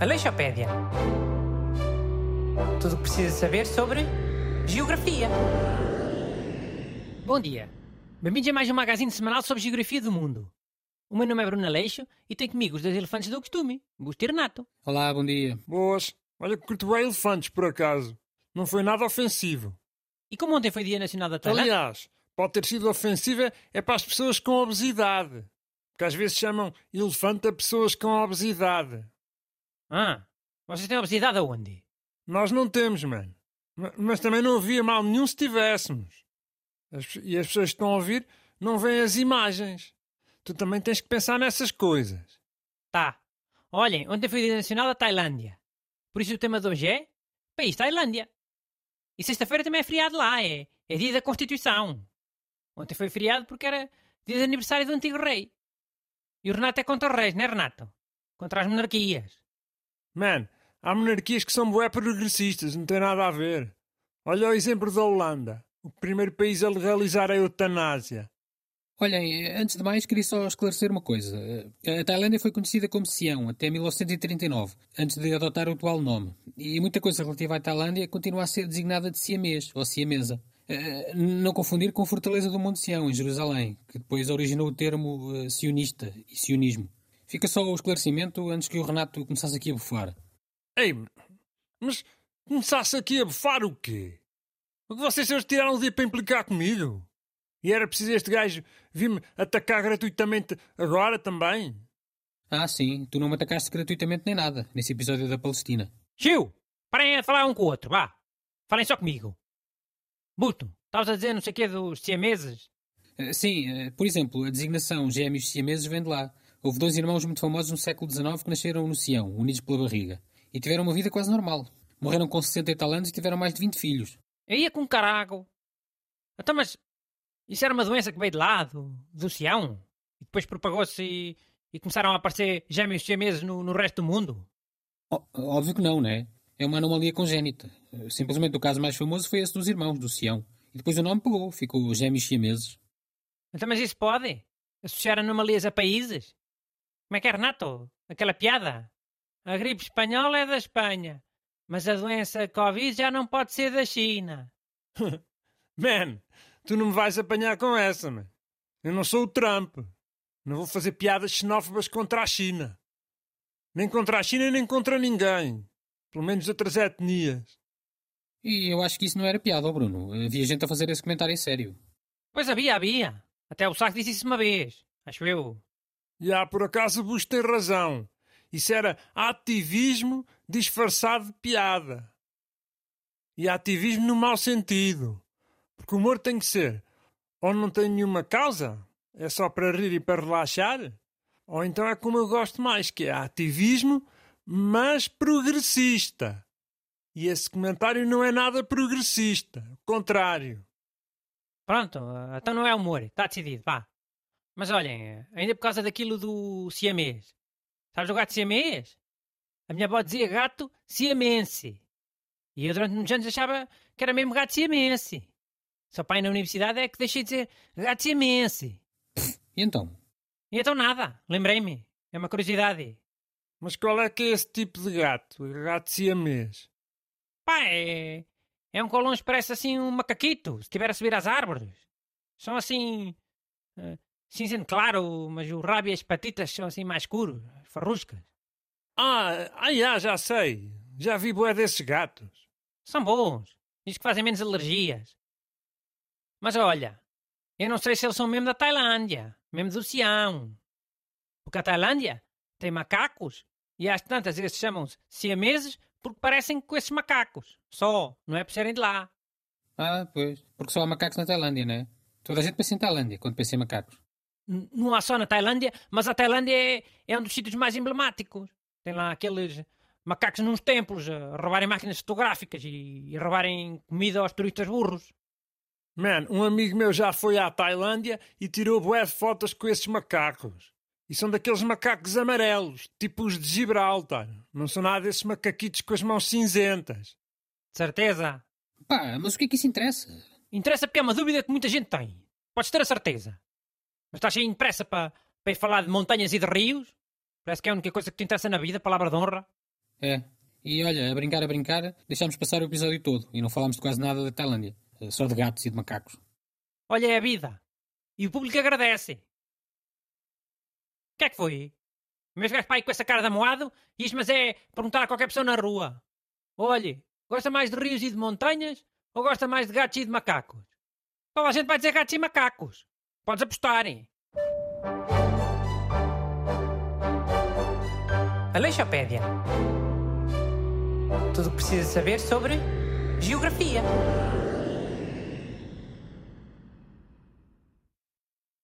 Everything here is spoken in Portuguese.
Aleixopédia. Tudo o que precisa saber sobre geografia. Bom dia. Bem-vindos a mais um magazine semanal sobre geografia do mundo. O meu nome é Bruno Aleixo e tenho comigo os dois elefantes do costume, Busto e Renato. Olá, bom dia. Boas. Olha que curto bem elefantes, por acaso. Não foi nada ofensivo. E como ontem foi Dia Nacional da Tailândia... Aliás, pode ter sido ofensiva é para as pessoas com obesidade. Porque às vezes chamam elefante a pessoas com obesidade. Ah, vocês têm obesidade aonde? Nós não temos, mano. Ma- Mas também não havia mal nenhum se tivéssemos. E as pessoas que estão a ouvir não veem as imagens. Tu também tens que pensar nessas coisas. Tá. Olhem, ontem foi Dia Nacional da Tailândia. Por isso o tema de hoje é País Tailândia. E sexta-feira também é feriado lá, é, é dia da Constituição. Ontem foi feriado porque era dia de aniversário do antigo rei. E o Renato é contra os reis, não é Renato? Contra as monarquias. Man, há monarquias que são bué progressistas, não tem nada a ver. Olha o exemplo da Holanda, o primeiro país a legalizar a eutanásia. Olhem, antes de mais, queria só esclarecer uma coisa. A Tailândia foi conhecida como Sião até 1939, antes de adotar o atual nome. E muita coisa relativa à Tailândia continua a ser designada de siamês ou siamesa. Eh, Não confundir com a Fortaleza do Monte Sião, em Jerusalém, que depois originou o termo eh, sionista e sionismo. Fica só o esclarecimento antes que o Renato começasse aqui a bufar. Ei, mas começasse aqui a bufar o quê? O que vocês hoje tiraram o dia para implicar comigo? E era preciso este gajo vir-me atacar gratuitamente agora também? Ah, sim, tu não me atacaste gratuitamente nem nada, nesse episódio da Palestina. Chiu! Parem a falar um com o outro, vá. Falem só comigo. Buto, estavas a dizer não sei o quê dos siameses? Eh, Sim, eh, por exemplo, a designação gêmeos siameses vem de lá. Houve dois irmãos muito famosos no século XIX que nasceram no Sião, unidos pela barriga. E tiveram uma vida quase normal. Morreram com 60 e tal anos e tiveram mais de 20 filhos. Eu ia com carago. Então, mas isso era uma doença que veio de lá, do, do Sião? E depois propagou-se e, e começaram a aparecer gêmeos siameses no, no resto do mundo? Ó- óbvio que não, né? É uma anomalia congénita. Simplesmente o caso mais famoso foi esse dos irmãos, do Sião. E depois o nome pegou, ficou gêmeos siameses. Então, mas isso pode? Associar anomalias a países? Como é que é, Renato? Aquela piada? A gripe espanhola é da Espanha, mas a doença Covid já não pode ser da China. Man, tu não me vais apanhar com essa, man. Eu não sou o Trump. Não vou fazer piadas xenófobas contra a China. Nem contra a China, nem contra ninguém. Pelo menos de outras etnias. E eu acho que isso não era piada, ó Bruno. Havia gente a fazer esse comentário em sério. Pois havia, havia. Até o Saco disse isso uma vez. Acho eu. E há, por acaso, o Bush tem razão. Isso era ativismo disfarçado de piada. E ativismo no mau sentido. Porque o humor tem que ser ou não tem nenhuma causa, é só para rir e para relaxar, ou então é como eu gosto mais, que é ativismo, mas progressista. E esse comentário não é nada progressista, o contrário. Pronto, eh, então não é humor. Está decidido, vá. Mas olhem, ainda por causa daquilo do siamês. Sabes o gato siamês? A minha avó dizia gato siamense. E eu durante muitos anos achava que era mesmo gato siamense. Só pai na universidade é que deixei de dizer gato siamense. E então? E então nada, lembrei-me. É uma curiosidade. Mas qual é que é esse tipo de gato? Gato siamês? Pá, é... É um colões parece assim um macaquito, se estiver a subir às árvores. São assim... eh, cinzento claro, mas o rabo e as patitas são assim mais escuros, farruscas. Ah, ah já, já sei. Já vi boé desses gatos. São bons. Diz que fazem menos alergias. Mas olha, eu não sei se eles são mesmo da Tailândia, mesmo do Sião. Porque a Tailândia tem macacos e às tantas esses chamam-se siameses porque parecem com esses macacos. Só, não é por serem de lá. Ah, pois. Porque só há macacos na Tailândia, né? Toda a gente pensa em Tailândia quando pensa em macacos. N- Não há só na Tailândia, mas a Tailândia é, é um dos sítios mais emblemáticos. Tem lá aqueles macacos nos templos a roubarem máquinas fotográficas e, e a roubarem comida aos turistas burros. Man, um amigo meu já foi à Tailândia e tirou bué de fotos com esses macacos. E são daqueles macacos amarelos, tipo os de Gibraltar. Não são nada desses macaquitos com as mãos cinzentas. De certeza. Pá, mas o que é que isso interessa? Interessa porque é uma dúvida que muita gente tem. Podes ter a certeza. Mas estás cheio de pressa para para ir falar de montanhas e de rios? Parece que é a única coisa que te interessa na vida, palavra de honra. É. E olha, a brincar, a brincar, deixámos passar o episódio todo e não falámos de quase nada da Tailândia. Só de gatos e de macacos. Olha, é a vida. E o público agradece. Que é que foi? Meus gajos para com essa cara de amoado isto mas é perguntar a qualquer pessoa na rua. Olhe, gosta mais de rios e de montanhas ou gosta mais de gatos e de macacos? Toda a gente vai dizer gatos e macacos. Podes apostarem. Aleixopédia. Tudo o que precisa saber sobre geografia.